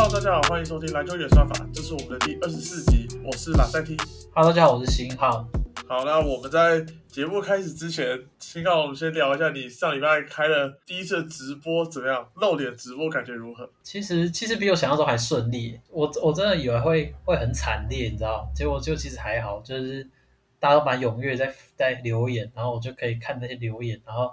Hello，大家好，欢迎收听篮球演算法，这是我们的第二十四集，我是拉塞 T。Hello，大家好，我是新浩。好，那我们在节目开始之前，新浩我们先聊一下你上礼拜开的第一次直播怎么样？露脸直播感觉如何？其实其实比我想象中还顺利，我我真的以为会会很惨烈，你知道？结果就其实还好，就是大家都蛮踊跃在在留言，然后我就可以看那些留言，然后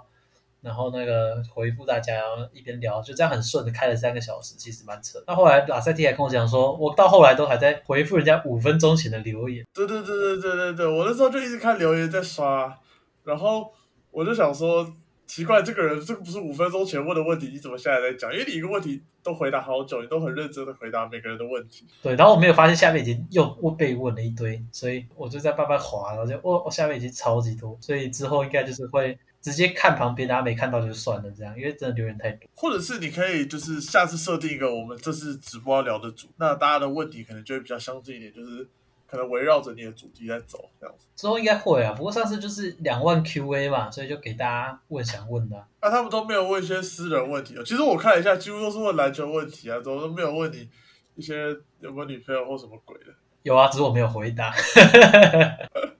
然后那个回复大家，然后一边聊，就这样很顺的开了三个小时，其实蛮扯。那后来拉塞蒂还跟我讲说，我到后来都还在回复人家五分钟前的留言。对对对对对对对，我那时候就一直看留言在刷，然后我就想说，奇怪，这个人这个不是五分钟前问的问题，你怎么现在在讲？因为你一个问题都回答好久，你都很认真的回答每个人的问题。对，然后我没有发现下面已经又又被问了一堆，所以我就在慢慢滑，然后就我我下面已经超级多，所以之后应该就是会直接看旁边，大家没看到就算了这样，因为真的留言太多。或者是你可以就是下次设定一个我们这次直播要聊的主，那大家的问题可能就会比较相近一点，就是可能围绕着你的主题在走这样子。之后应该会啊，不过上次就是两万 QA 嘛，所以就给大家问想问的啊、那、他们都没有问一些私人问题哦。其实我看了一下，几乎都是问篮球问题啊，怎么都没有问你一些有没有女朋友或什么鬼的。有啊，只是我没有回答。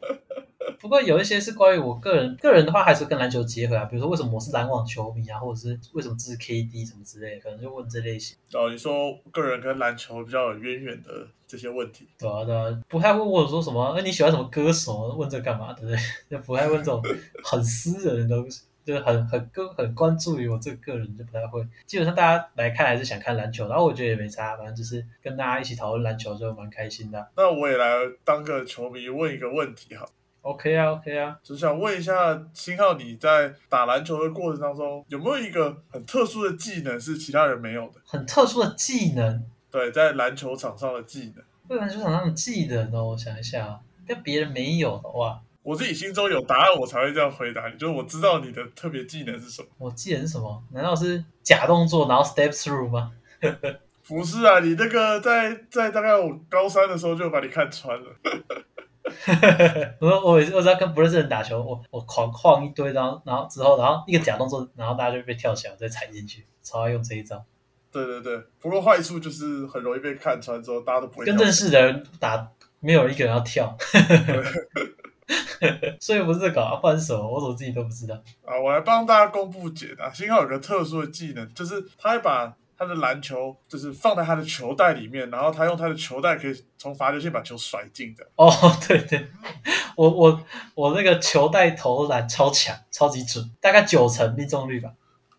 不过有一些是关于我个人，个人的话还是跟篮球结合啊，比如说为什么我是篮网球迷啊，或者是为什么支持 KD 什么之类的，可能就问这类型。然后你说个人跟篮球比较有渊源的这些问题，对啊，对啊，不太会问我说什么，哎，你喜欢什么歌手？问这干嘛？对不对？就不太问这种很私人的东西，就是很很跟很关注于我这个个人，就不太会。基本上大家来看还是想看篮球，然后我觉得也没差，反正就是跟大家一起讨论篮球就蛮开心的啊。那我也来当个球迷问一个问题哈，OK 啊，OK 啊，只想问一下星浩，你在打篮球的过程当中有没有一个很特殊的技能是其他人没有的？很特殊的技能，对，在篮球场上的技能，对篮球场上的技能哦，我想一下啊，跟别人没有的话，我自己心中有答案，我才会这样回答你。就是我知道你的特别技能是什么。我技能是什么？难道是假动作然后 step through 吗？不是啊，你那个在在大概我高三的时候就把你看穿了。我说 我我知道跟不认识的人打球，我我狂晃一堆，然后然后之后然后一个假动作，然后大家就被跳起来再踩进去，超爱用这一招。对对对，不过坏处就是很容易被看穿，之后大家都不会跟跳认识的人打，没有一个人要跳，所以不是这个啊，不然是什么？我怎么自己都不知道。啊。我来帮大家公布解答。幸好有个特殊的技能，就是他会把他的篮球就是放在他的球袋里面，然后他用他的球袋可以从罚球线把球甩进的。哦，对对，我我我那个球袋投篮超强，超级准，大概九成命中率吧。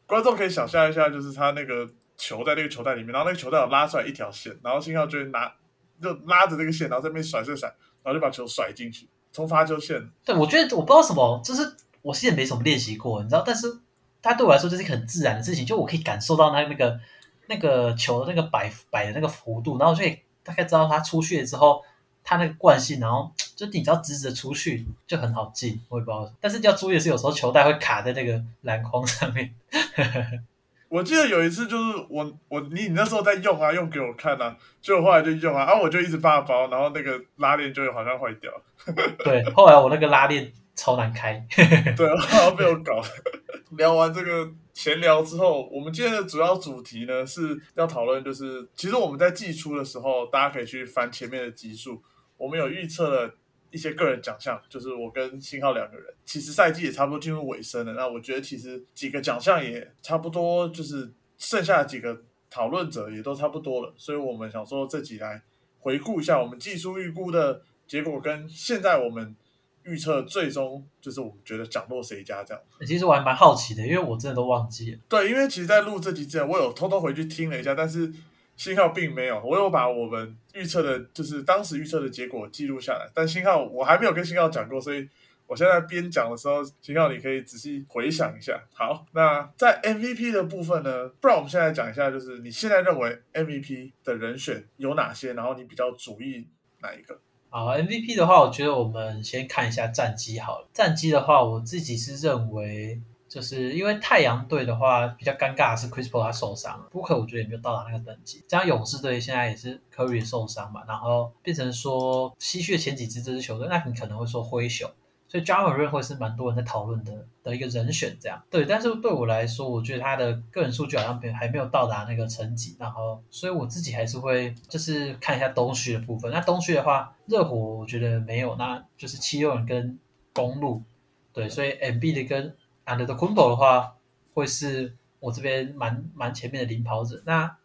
观众可以想象一下，就是他那个球在那个球袋里面，然后那个球袋有拉出来一条线，然后信号就会拿就拉着那个线，然后在那边甩甩甩，然后就把球甩进去，从罚球线。对，我觉得我不知道什么，就是我其实也没什么练习过，你知道，但是它对我来说就是一个很自然的事情，就我可以感受到他那个那个球的那个摆摆的那个幅度，然后我就可以大概知道它出去了之后，它那个惯性，然后就你只要直直的出去就很好进，我也不知道，但是要注意的是，有时候球带会卡在那个篮筐上面。我记得有一次就是我我你你那时候在用啊，用给我看啊，结果后来就用啊，然、后我就一直扒包，然后那个拉链就好像坏掉，对，后来我那个拉链超难开。对，然后被我搞。聊完这个闲聊之后，我们今天的主要主题呢是要讨论，就是其实我们在季初的时候，大家可以去翻前面的集数，我们有预测了一些个人奖项，就是我跟信浩两个人，其实赛季也差不多进入尾声了。那我觉得其实几个奖项也差不多，就是剩下几个讨论者也都差不多了，所以我们想说这集来回顾一下我们季初预估的结果，跟现在我们预测最终就是我们觉得奖落谁家这样。其实我还蛮好奇的，因为我真的都忘记了。对，因为其实，在录这集之前，我有偷偷回去听了一下，但是信号并没有，我有把我们预测的，就是当时预测的结果记录下来，但信号我还没有跟信号讲过，所以我现在边讲的时候，信号你可以仔细回想一下。好，那在 MVP 的部分呢，不然我们现在讲一下，就是你现在认为 MVP 的人选有哪些，然后你比较主意哪一个？好，MVP 的话，我觉得我们先看一下战绩好了。战绩的话，我自己是认为，就是因为太阳队的话比较尴尬的是 Chris Paul 他受伤了，Booker 我觉得也没有到达那个等级。加上勇士队现在也是 Curry 受伤嘛，然后变成说吸血前几支这支球队，那你可能会说灰熊。所以 j a m a r n 会是蛮多人在讨论的的一个人选，这样对。但是对我来说，我觉得他的个人数据好像没还没有到达那个层级，然后所以我自己还是会就是看一下东区的部分。那东区的话，热火我觉得没有，那就是七六人跟公路，对，所以 MB 的跟 And the Kumbo 的话，会是我这边蛮蛮前面的领跑者。那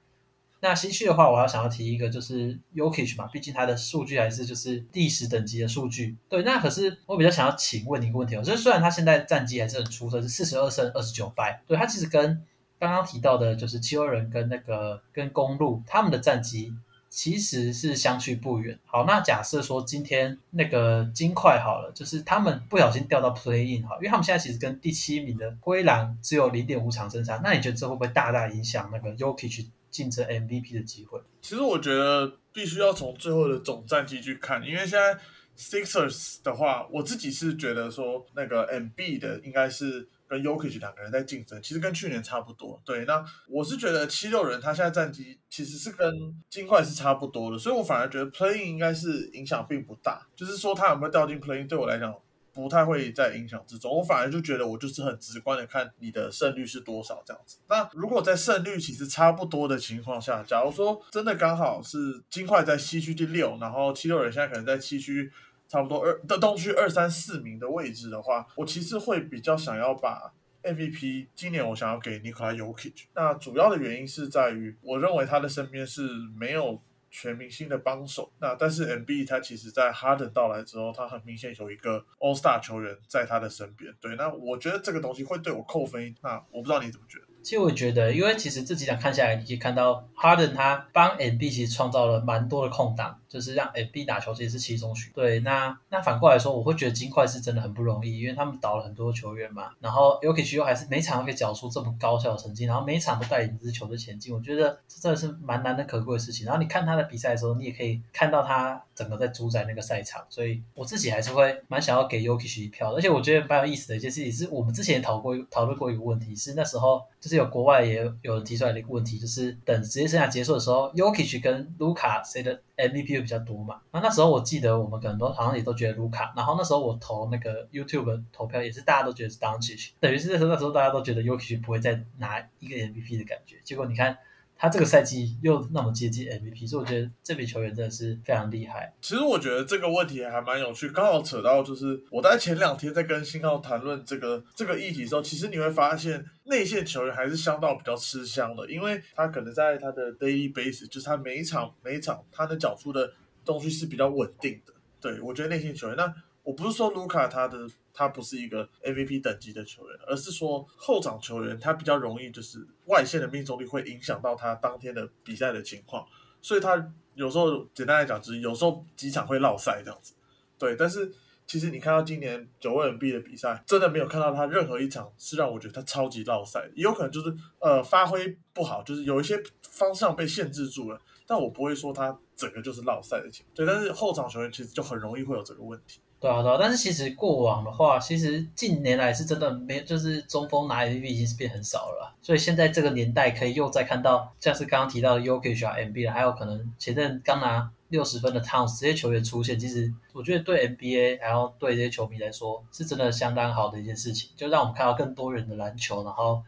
那西区的话，我要想要提一个，就是 Yokich 嘛，毕竟他的数据还是就是第十等级的数据。对，那可是我比较想要请问你一个问题哦，就是虽然他现在战绩还是很出色，是四十二胜二十九败，对他其实跟刚刚提到的，就是七六人跟那个跟公路他们的战绩其实是相去不远。好，那假设说今天那个金块好了，就是他们不小心掉到 Play In 哈，因为他们现在其实跟第七名的灰狼只有零点五场胜差，那你觉得这会不会大大影响那个 Yokich？竞争 MVP 的机会，其实我觉得必须要从最后的总战绩去看，因为现在 Sixers 的话，我自己是觉得说那个 MB 的应该是跟 Yokich 两个人在竞争，其实跟去年差不多。对，那我是觉得七六人他现在战绩其实是跟金块是差不多的，所以我反而觉得 Playing 应该是影响并不大，就是说他有没有掉进 Playing 对我来讲。不太会在影响之中，我反而就觉得我就是很直观的看你的胜率是多少这样子。那如果在胜率其实差不多的情况下，假如说真的刚好是金块在西区第六，然后七六人现在可能在七区差不多二的东区二三四名的位置的话，我其实会比较想要把 MVP 今年我想要给 Nikola Jokic。那主要的原因是在于，我认为他的身边是没有。全明星的帮手，那但是 M B 他其实，在哈登到来之后，他很明显有一个 All Star 球员在他的身边。对，那我觉得这个东西会对我扣分。那我不知道你怎么觉得。其实我觉得，因为其实这几场看下来，你可以看到 Harden 他帮 M B 其实创造了蛮多的空档，就是让 M B 打球其实是其中许。对，那那反过来说，我会觉得金块是真的很不容易，因为他们倒了很多球员嘛。然后 u k i 又还是每场都可以缴出这么高效的成绩，然后每场都带领一支球队前进，我觉得这真的是蛮难能可贵的事情。然后你看他的比赛的时候，你也可以看到他整个在主宰那个赛场，所以我自己还是会蛮想要给 Yuki 一票。而且我觉得蛮有意思的一件事情是，我们之前也讨过讨论过一个问题，是那时候就是有国外也。有人提出来的一个问题，就是等职业生涯结束的时候，Yokic 跟卢卡谁的 MVP 又比较多嘛？那那时候我记得我们可能都好像也都觉得卢卡，然后那时候我投那个 YouTube 投票也是大家都觉得是 d o n c h 等于是那时候那时候大家都觉得 y o k i 不会再拿一个 MVP 的感觉，结果你看。他这个赛季又那么接近 MVP，所以我觉得这笔球员真的是非常厉害。其实我觉得这个问题还蛮有趣，刚好扯到就是我在前两天在跟新浩谈论这个这个议题的时候，其实你会发现内线球员还是相当比较吃香的，因为他可能在他的 daily base，就是他每一场每一场他的缴出的东西是比较稳定的。对我觉得内线球员，那我不是说卢卡他的。他不是一个 MVP 等级的球员，而是说后场球员他比较容易就是外线的命中率会影响到他当天的比赛的情况，所以他有时候简单来讲，就是有时候几场会落赛这样子。对，但是其实你看到今年九位 NB 的比赛，真的没有看到他任何一场是让我觉得他超级落赛，也有可能就是呃发挥不好，就是有一些方向被限制住了，但我不会说他整个就是落赛的情况。对，但是后场球员其实就很容易会有这个问题。对啊，对啊，但是其实过往的话，其实近年来是真的没，就是中锋拿 M V 已经是变很少了，所以现在这个年代可以又再看到，像是刚刚提到的 Yokic 啊、MB 了，还有可能前阵刚拿六十分的 Towns 这些球员出现，其实我觉得对 NBA 还有对这些球迷来说，是真的相当好的一件事情，就让我们看到更多人的篮球，然后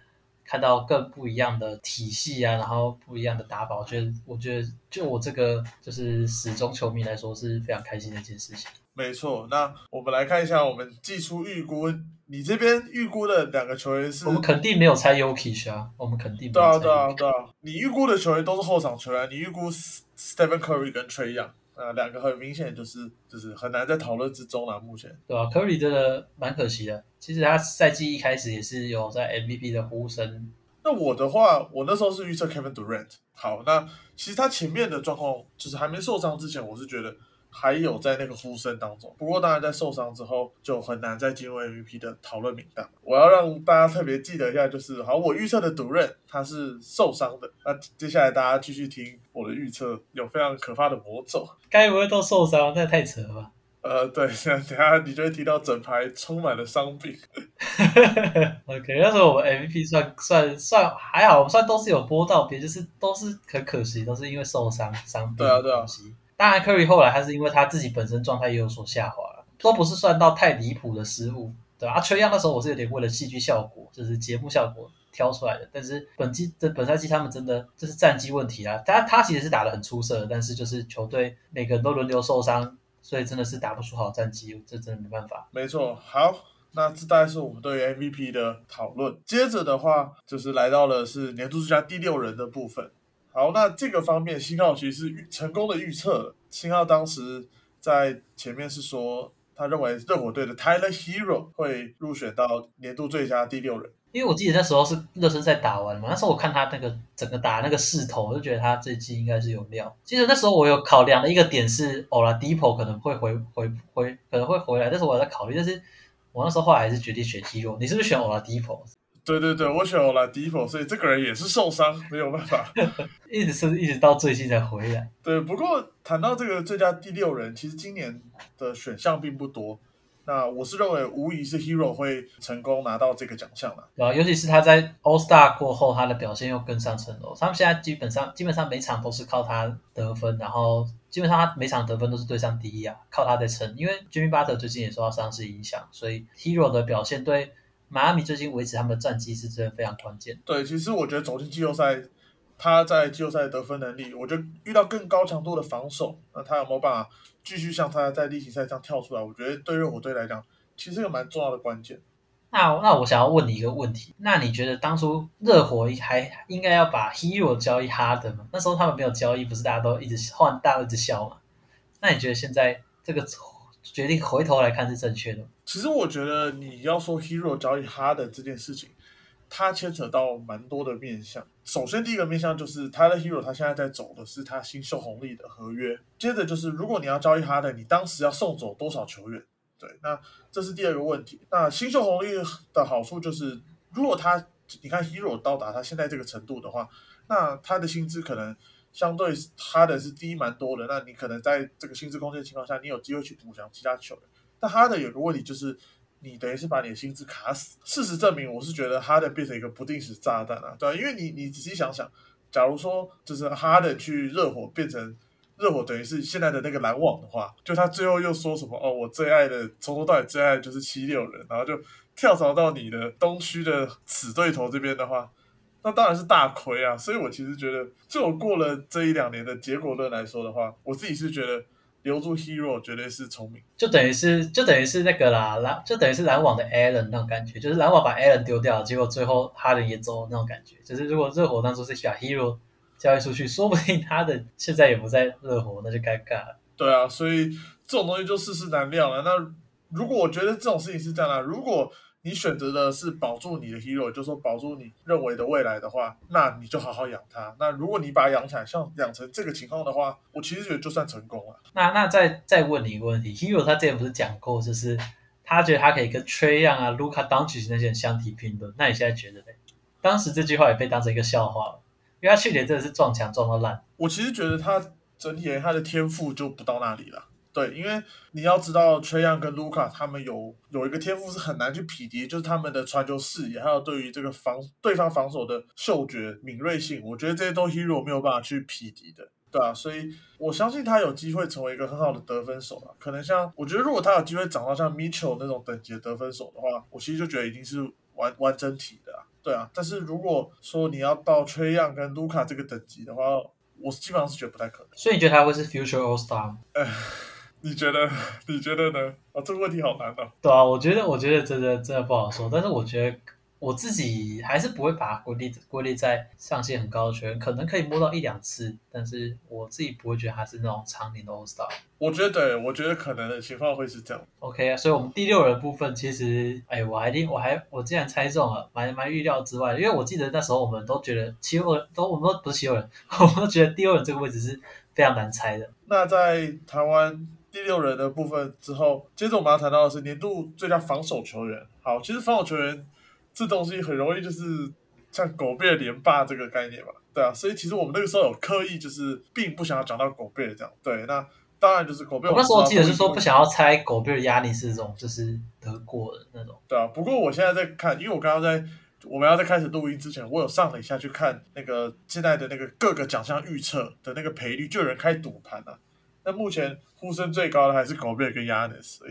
看到更不一样的体系啊，然后不一样的打法，我觉得，我觉得就我这个就是始终球迷来说是非常开心的一件事情。没错，那我们来看一下，我们寄出预估，你这边预估的两个球员是？我们肯定没有猜 Yuki 啊，我们肯定对啊对啊对啊，你预估的球员都是后场球员，你预估 Stephen Curry 跟 Trey Young，啊，两个很明显就是就是很难在讨论之中了，目前对啊 Curry 真的蛮可惜的，其实他赛季一开始也是有在 MVP 的呼声。那我的话，我那时候是预测 Kevin Durant，好，那其实他前面的状况就是还没受伤之前，我是觉得。还有在那个呼声当中，不过当然在受伤之后就很难再进入 MVP 的讨论名单。我要让大家特别记得一下，就是好，我预测的独任他是受伤的。那接下来大家继续听我的预测，有非常可怕的魔咒。该不会都受伤？那太扯了吧？呃，对，等下你就会提到整排充满了伤病。OK，那时候我们 MVP 算算算还好，算都是有播到，别就是都是很可惜，都是因为受伤伤病。对啊，对啊。当然，Curry 后来他是因为他自己本身状态也有所下滑了，都不是算到太离谱的失误，对吧？啊，缺样那时候我是有点为了戏剧效果，就是节目效果挑出来的。但是本季这本赛季他们真的这是战绩问题啊。他他其实是打的很出色的，但是就是球队每个人都轮流受伤，所以真的是打不出好战绩，这真的没办法。没错，好，那这大概是我们对于 MVP 的讨论。接着的话，就是来到了是年度最佳第六人的部分。好，那这个方面，新浩其实是成功的预测了。新浩当时在前面是说，他认为热火队的 Tyler Hero 会入选到年度最佳第六人。因为我记得那时候是热身赛打完嘛，那时候我看他那个整个打那个势头，我就觉得他这季应该是有料。其实那时候我有考量的一个点是，Oladipo 可能会回回回可能会回来，但是我在考虑，但是我那时候后来还是决定选 Hero。你是不是选 Oladipo？对对对，我选 Oladipo，所以这个人也是受伤，没有办法，一直是一直到最近才回来。对，不过谈到这个最佳第六人，其实今年的选项并不多。那我是认为，无疑是 Hero 会成功拿到这个奖项了。啊，尤其是他在 All Star 过后，他的表现又更上层楼。他们现在基本上基本上每场都是靠他得分，然后基本上他每场得分都是对上第一啊，靠他在撑。因为 Jimmy Butler 最近也受到伤势影响，所以 Hero 的表现对迈阿密最近维持他们的战绩是真的非常关键。对，其实我觉得走进季后赛，他在季后赛得分能力，我觉得遇到更高强度的防守，那他有没有办法？继续像他在例行赛这样跳出来，我觉得对热火队来讲，其实一个蛮重要的关键。那那我想要问你一个问题，那你觉得当初热火还应该要把 Hero 交易哈登吗？那时候他们没有交易，不是大家都一直换，大家一直笑吗？那你觉得现在这个决定回头来看是正确的？其实我觉得你要说 Hero 交易哈登这件事情。它牵扯到蛮多的面向。首先，第一个面向就是他的 Hero，他现在在走的是他新秀红利的合约。接着就是，如果你要交易哈登，你当时要送走多少球员？对，那这是第二个问题。那新秀红利的好处就是，如果他你看 Hero 到达他现在这个程度的话，那他的薪资可能相对他的是低蛮多的。那你可能在这个薪资空间的情况下，你有机会去补强其他球员。但哈登有个问题就是。你等于是把你的薪资卡死。事实证明，我是觉得哈登变成一个不定时炸弹啊，对因为你你仔细想想，假如说就是哈登去热火变成热火，等于是现在的那个篮网的话，就他最后又说什么哦，我最爱的从头到尾最爱就是七六人，然后就跳槽到你的东区的死对头这边的话，那当然是大亏啊。所以我其实觉得，就我过了这一两年的结果论来说的话，我自己是觉得。留住 Hero 绝对是聪明，就等于是就等于是那个啦，篮就等于是篮网的 Allen 那种感觉，就是篮网把 Allen 丢掉，结果最后哈登也走那种感觉。就是如果热火当初是把 Hero 交易出去，说不定他的现在也不在热火，那就尴尬了。对啊，所以这种东西就世事难料了。那如果我觉得这种事情是这样的，如果你选择的是保住你的 hero，就是说保住你认为的未来的话，那你就好好养它。那如果你把它养起来，像养成这个情况的话，我其实觉得就算成功了。那那再再问你一个问题，hero 他之前不是讲过，就是他觉得他可以跟 Trey Young 啊、Luka Doncic 那些人相提并论。那你现在觉得呢？当时这句话也被当成一个笑话了，因为他去年真的是撞墙撞到烂。我其实觉得他整体他的天赋就不到那里了。对，因为你要知道，崔杨跟卢卡他们有有一个天赋是很难去匹敌，就是他们的传球视野，还有对于这个防对方防守的嗅觉敏锐性，我觉得这些都 Hero 没有办法去匹敌的，对啊，所以我相信他有机会成为一个很好的得分手啊。可能像我觉得，如果他有机会长到像 Mitchell 那种等级的得分手的话，我其实就觉得已经是完完整体的啊，对啊。但是如果说你要到崔杨跟卢卡这个等级的话，我基本上是觉得不太可能。所以你觉得他会是 Future All Star？你觉得？你觉得呢？啊，这个问题好难啊。对啊，我觉得，我觉得真的真的不好说。但是我觉得我自己还是不会把它归类归类在上限很高的球员，可能可以摸到一两次，但是我自己不会觉得他是那种常年的 All Star。我觉得，我觉得可能的情况会是这样。OK 啊，所以我们第六人部分其实，哎，我还定我还我竟然猜中了，蛮蛮预料之外。因为我记得那时候我们都觉得七六人都我们都不是七六人，我们都觉得第六人这个位置是非常难猜的。那在台湾。第六人的部分之后，接着我们要谈到的是年度最佳防守球员。好，其实防守球员这东西很容易就是像狗贝连霸这个概念嘛，对啊，所以其实我们那个时候有刻意就是并不想要讲到狗贝这样。对，那当然就是狗贝。我那时候记得是说不想要猜狗贝的压力是这种，就是得过的那种。对啊，不过我现在在看，因为我刚刚在我们要在开始录音之前，我有上了一下去看那个现在的那个各个奖项预测的那个赔率，就有人开赌盘啊。那目前呼声最高的还是狗贝尔跟亚尼斯，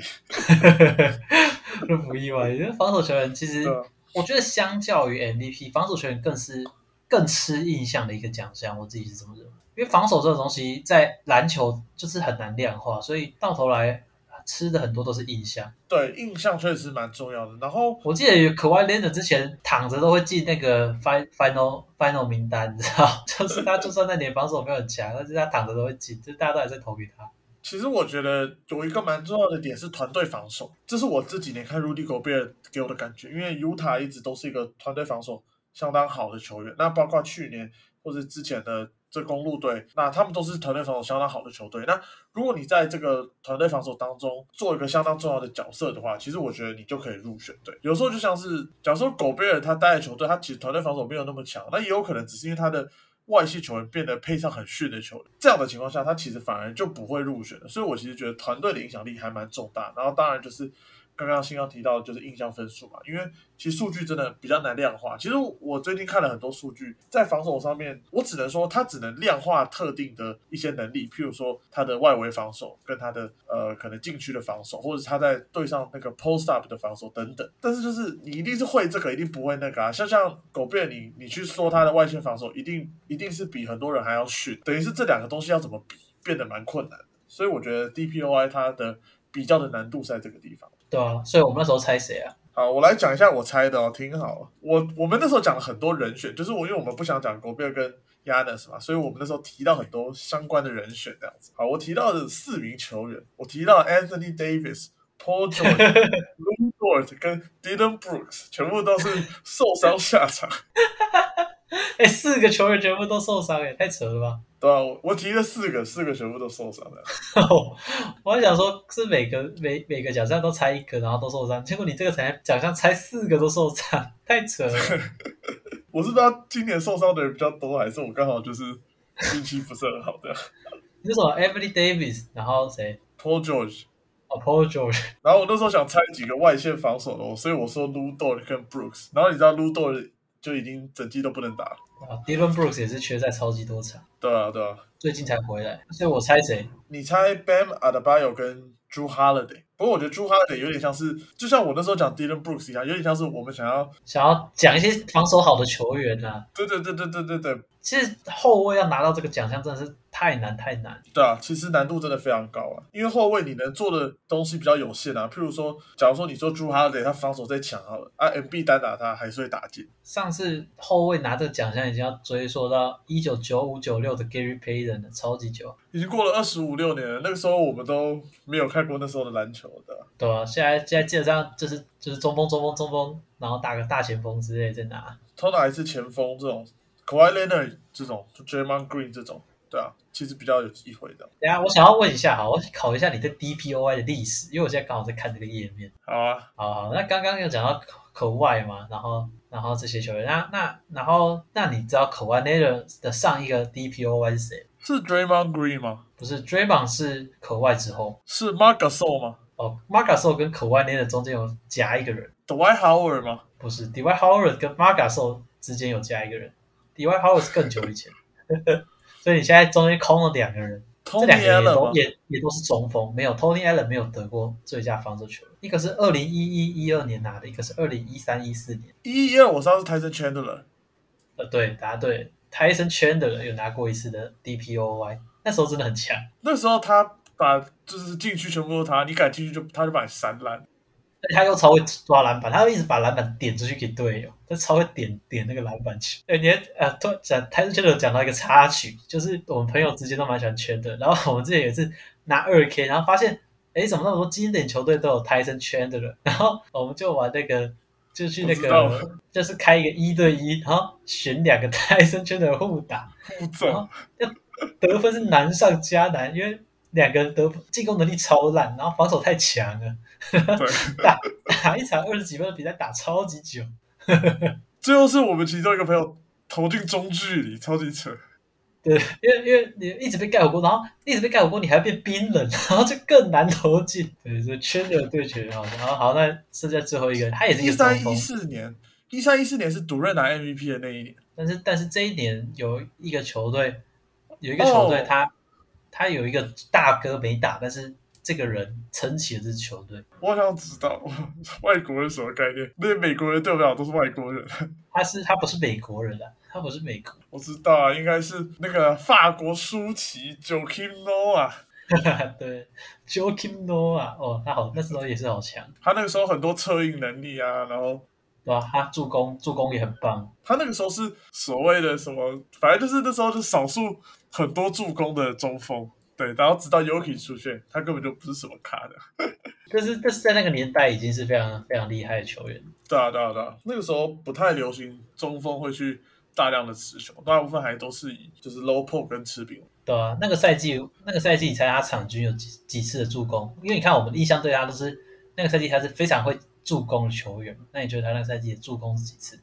这不意外。因为防守球员其实我觉得相较于 MVP，防守球员更是更吃印象的一个奖项，我自己是这么认为。因为防守这种东西在篮球就是很难量化，所以到头来吃的很多都是印象。对印象确实蛮重要的。然后我记得有可外 Leonard 之前躺着都会进那个 fi- final final 名单，你知道，就是他就算那年防守没有很强，但是他躺着都会进，就大家都还在投给他。其实我觉得有一个蛮重要的点是团队防守，这是我这几年看 Rudy Gobert 给我的感觉，因为 Utah 一直都是一个团队防守相当好的球员，那包括去年或者之前的这公路队，那他们都是团队防守相当好的球队。那如果你在这个团队防守当中做一个相当重要的角色的话，其实我觉得你就可以入选队。有时候就像是，假如说狗贝尔他带的球队，他其实团队防守没有那么强，那也有可能只是因为他的外系球员变得配上很逊的球员，这样的情况下，他其实反而就不会入选了。所以我其实觉得团队的影响力还蛮重大。然后当然就是刚刚新刚提到的就是印象分数嘛，因为其实数据真的比较难量化。其实我最近看了很多数据，在防守上面，我只能说它只能量化特定的一些能力，譬如说他的外围防守跟他的呃可能禁区的防守，或者是他在对上那个 post up 的防守等等。但是就是你一定是会这个，一定不会那个啊。像像狗贝尔，你你去说他的外线防守，一定一定是比很多人还要逊，等于是这两个东西要怎么比，变得蛮困难。所以我觉得 DPOI 它的比较的难度是在这个地方。对啊，所以我们那时候猜谁啊？好，我来讲一下我猜的哦，听好。我我们那时候讲了很多人选，就是我因为我们不想讲狗贝尔跟 Yanis 嘛，所以我们那时候提到很多相关的人选这样子。好，我提到的四名球员，我提到 Anthony Davis、Paul George、Lou Dort 跟 Dylan Brooks，全部都是受伤下场，哎，四个球员全部都受伤，哎，太扯了吧！对啊、我我提了四个，四个全部都受伤了。我还想说，是每个每每个奖项都猜一个，然后都受伤，结果你这个才奖项猜四个都受伤，太扯了。我是不知道今年受伤的人比较多，还是我刚好就是运气不是很好的。你是什么 Anthony Davis，然后谁？Paul George，哦，Paul George。然后我那时候想猜几个外线防守的，所以我说 Lou Dort 跟 Brooks，然后你知道 Lou Dort 就已经整季都不能打了。啊，Dylan Brooks 也是缺赛超级多场，对啊，对啊。最近才回来，所以我猜谁？你猜 Bam Adebayo 跟 Drew Holiday，不过我觉得 Drew Holiday 有点像是，就像我那时候讲 Dylan Brooks 一样，有点像是我们想要，想要讲一些防守好的球员呐、对对对对对对对其实后卫要拿到这个奖项真的是太难太难。对啊，其实难度真的非常高啊，因为后卫你能做的东西比较有限啊。譬如说，假如说你说 Drew Holiday 他防守再强好了，啊 MB 单打他还是会打进。上次后卫拿这个奖项已经要追溯到一九九五九六的 Gary Payton 了，超级久，已经过了二十五六年了，那个时候我们都没有看过那时候的篮球的。对啊、现在现在基本上就是就是中锋中锋中锋，然后打个大前锋之类在拿。通常还是前锋这种 Kawhi Leonard 这种，就 Draymond Green 这种，对啊，其实比较有机会的。等一下我想要问一下，好，我考一下你对 DPOI 的历史，因为我现在刚好在看这个页面。好啊，好好，那刚刚有讲到口口外嘛，然后然后这些球员，那那然后那你知道口外 n a t r 的上一个 DPOI 是谁？是 Draymond Green 吗？不是 Draymond 是口外之后是 Marc Gasol 吗哦 marcuso 跟口外 n a t r 中间有夹一个人，？Dwight Howard 吗？不是 Dwight Howard 跟 marcuso 之间有加一个人，Dwight Howard 是更久以前，所以你现在中间空了两个人，这 Tony 两个人也 Allen 也也都是中锋，没有 Tony Allen 没有得过最佳防守球员，一个是二零一一一二年拿的，一个是二零一三一四年。一一二我知道是 Tyson Chandler，呃，对，答对。泰森圈的人有拿过一次的 DPOY，那时候真的很强，那时候他把就是禁区全部都他，你敢进去就他就把你扇烂。他又超会抓篮板，他会一直把篮板点出去给队友，他超会点点那个篮板球。对，你还呃，突然讲泰森圈的讲到一个插曲，就是我们朋友之间都蛮喜欢圈的，然后我们之前有一次拿二 K，然后发现，哎，怎么那么多经典球队都有泰森圈的人，然后我们就玩那个。就去那个，就是开一个一对一，然后选两个 泰森圈的互打，然后，要得分是难上加难，因为两个人得进攻能力超烂，然后防守太强了，对，打打一场二十几分的比赛打超级久。最后是我们其中一个朋友投进中距离，超级扯。对，因为因为你一直被盖火锅，然后一直被盖火锅，你还变冰冷，然后就更难投进。对，就圈的对决很好笑。然后好，那剩下最后一个，他也是一三一，四年，一三一四年是独任拿 MVP 的那一年。但是但是这一年有一个球队，有一个球队哦他他有一个大哥没打，但是这个人撑起了这支球队。我想知道外国人什么概念？那些美国人对不了都是外国人。他是他不是美国人啊，他不是美国。我知道啊，应该是那个法国舒淇 Joakim Noah。对，Joakim Noah，哦，他好，那时候也是好强。他那个时候很多策应能力啊，然后对吧？他助攻助攻也很棒。他那个时候是所谓的什么？反正就是那时候就少数很多助攻的中锋。对，然后直到 Yuki 出现，他根本就不是什么卡的。但是，但是在那个年代已经是非常非常厉害的球员。对啊，对啊，对啊。那个时候不太流行中锋会去大量的持球，大部分还都是以就是 low p o 跟持饼。对啊，那个赛季那个赛季，你猜他场均有几几次的助攻？因为你看我们印象对他都是那个赛季他是非常会助攻的球员。那你觉得他那个赛季的助攻是几次？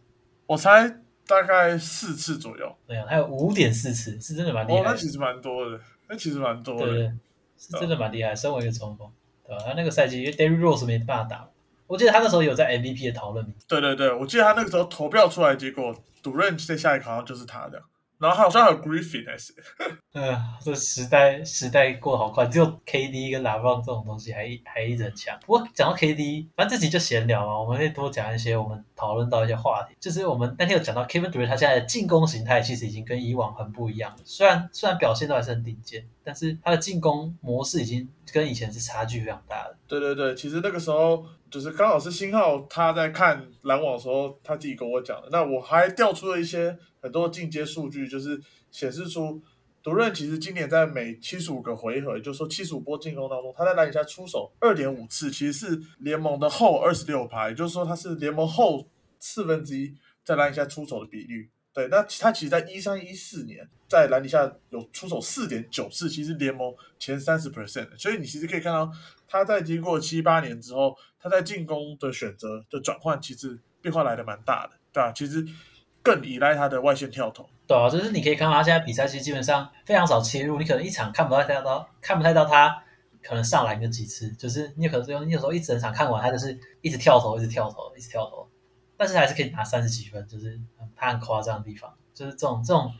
我猜大概四次左右。对啊，还有五点四次，是真的蛮厉害。哦，那其实蛮多的。那其实蛮多的，对，是真的蛮厉害。身为一个中锋，对吧？他那个赛季因为 d a r r y Rose 没办法打，我记得他那时候有在 MVP 的讨论里。对对对，我记得他那个时候投票出来，结果 Durant 在下一个好像就是他的。然后好像还有 Griffin 还是，嗯，这时代时代过好快，只有 KD 跟拉邦这种东西还还一直很强。不过讲到 KD，反正这集就闲聊嘛，我们可以多讲一些我们讨论到一些话题。就是我们那天有讲到 Kevin Durant，他现在的进攻形态其实已经跟以往很不一样了。虽然虽然表现都还是很顶尖，但是他的进攻模式已经跟以前是差距非常大的。对对对，其实那个时候就是刚好是新号他在看篮网的时候，他自己跟我讲的。那我还调出了一些。很多进阶数据就是显示出，独任其实今年在每七十五个回合，也就是说七十五波进攻当中，他在篮底下出手二点五次，其实是联盟的后二十六排，也就是说他是联盟后四分之一在篮底下出手的比率。对，那他其实，在一三一四年在篮底下有出手四点九次，其实联盟前三十 percent。所以你其实可以看到，他在经过七八年之后，他在进攻的选择的转换，其实变化来的蛮大的，对吧？其实。更依赖他的外线跳投，对啊，就是你可以看到他现在比赛其实基本上非常少切入，你可能一场看不太到，看不太到他可能上篮个几次，就是你可能用你有时候一整场看完他就是一直跳投，一直跳投，一直跳投，但是还是可以拿三十几分，就是他很夸张的地方，就是这种这种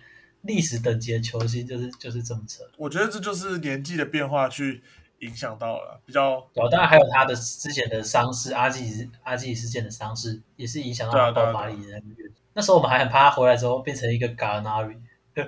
历史等级的球星就是就是这么扯。我觉得这就是年纪的变化去影响到了比较，对，当然还有他的之前的伤势，阿基阿基事件的伤势也是影响到他爆发力的。那时候我们还很怕他回来之后变成一个 Garnari，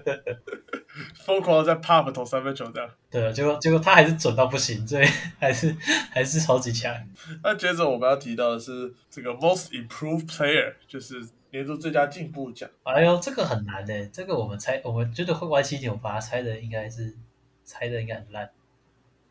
疯狂在 Pop 投三分球这样。对啊，结果结果他还是准到不行，所以 还是还是超级强。那接着我们要提到的是这个 Most Improved Player，就是年度最佳进步奖。哎呦，这个很难诶，这个我们猜，我们觉得会歪七扭八，猜的应该是猜的应该很烂。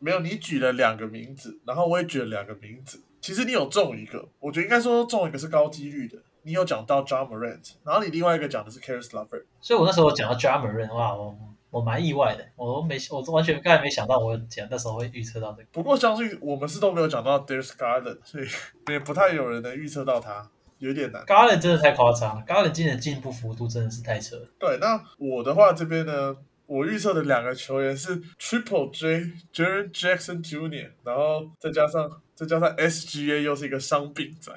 没有，你举了两个名字，然后我也举了两个名字，其实你有中一个，我觉得应该说中一个是高几率的。你有讲到 John Morant，然后你另外一个讲的是 Caris LeVert，所以我那时候讲到 John Morant，哇，我我蛮意外的，我都没，我完全刚才没想到我讲那时候会预测到这个。不过相信我们是都没有讲到 Darius Garland，所以也不太有人能预测到他，有点难。Garland 真的太夸张了，Garland 今年进步幅度真的是太扯。对，那我的话这边呢，我预测的两个球员是 Triple J Jaren Jackson Jr.，然后再加上再加上 SGA 又是一个伤病在。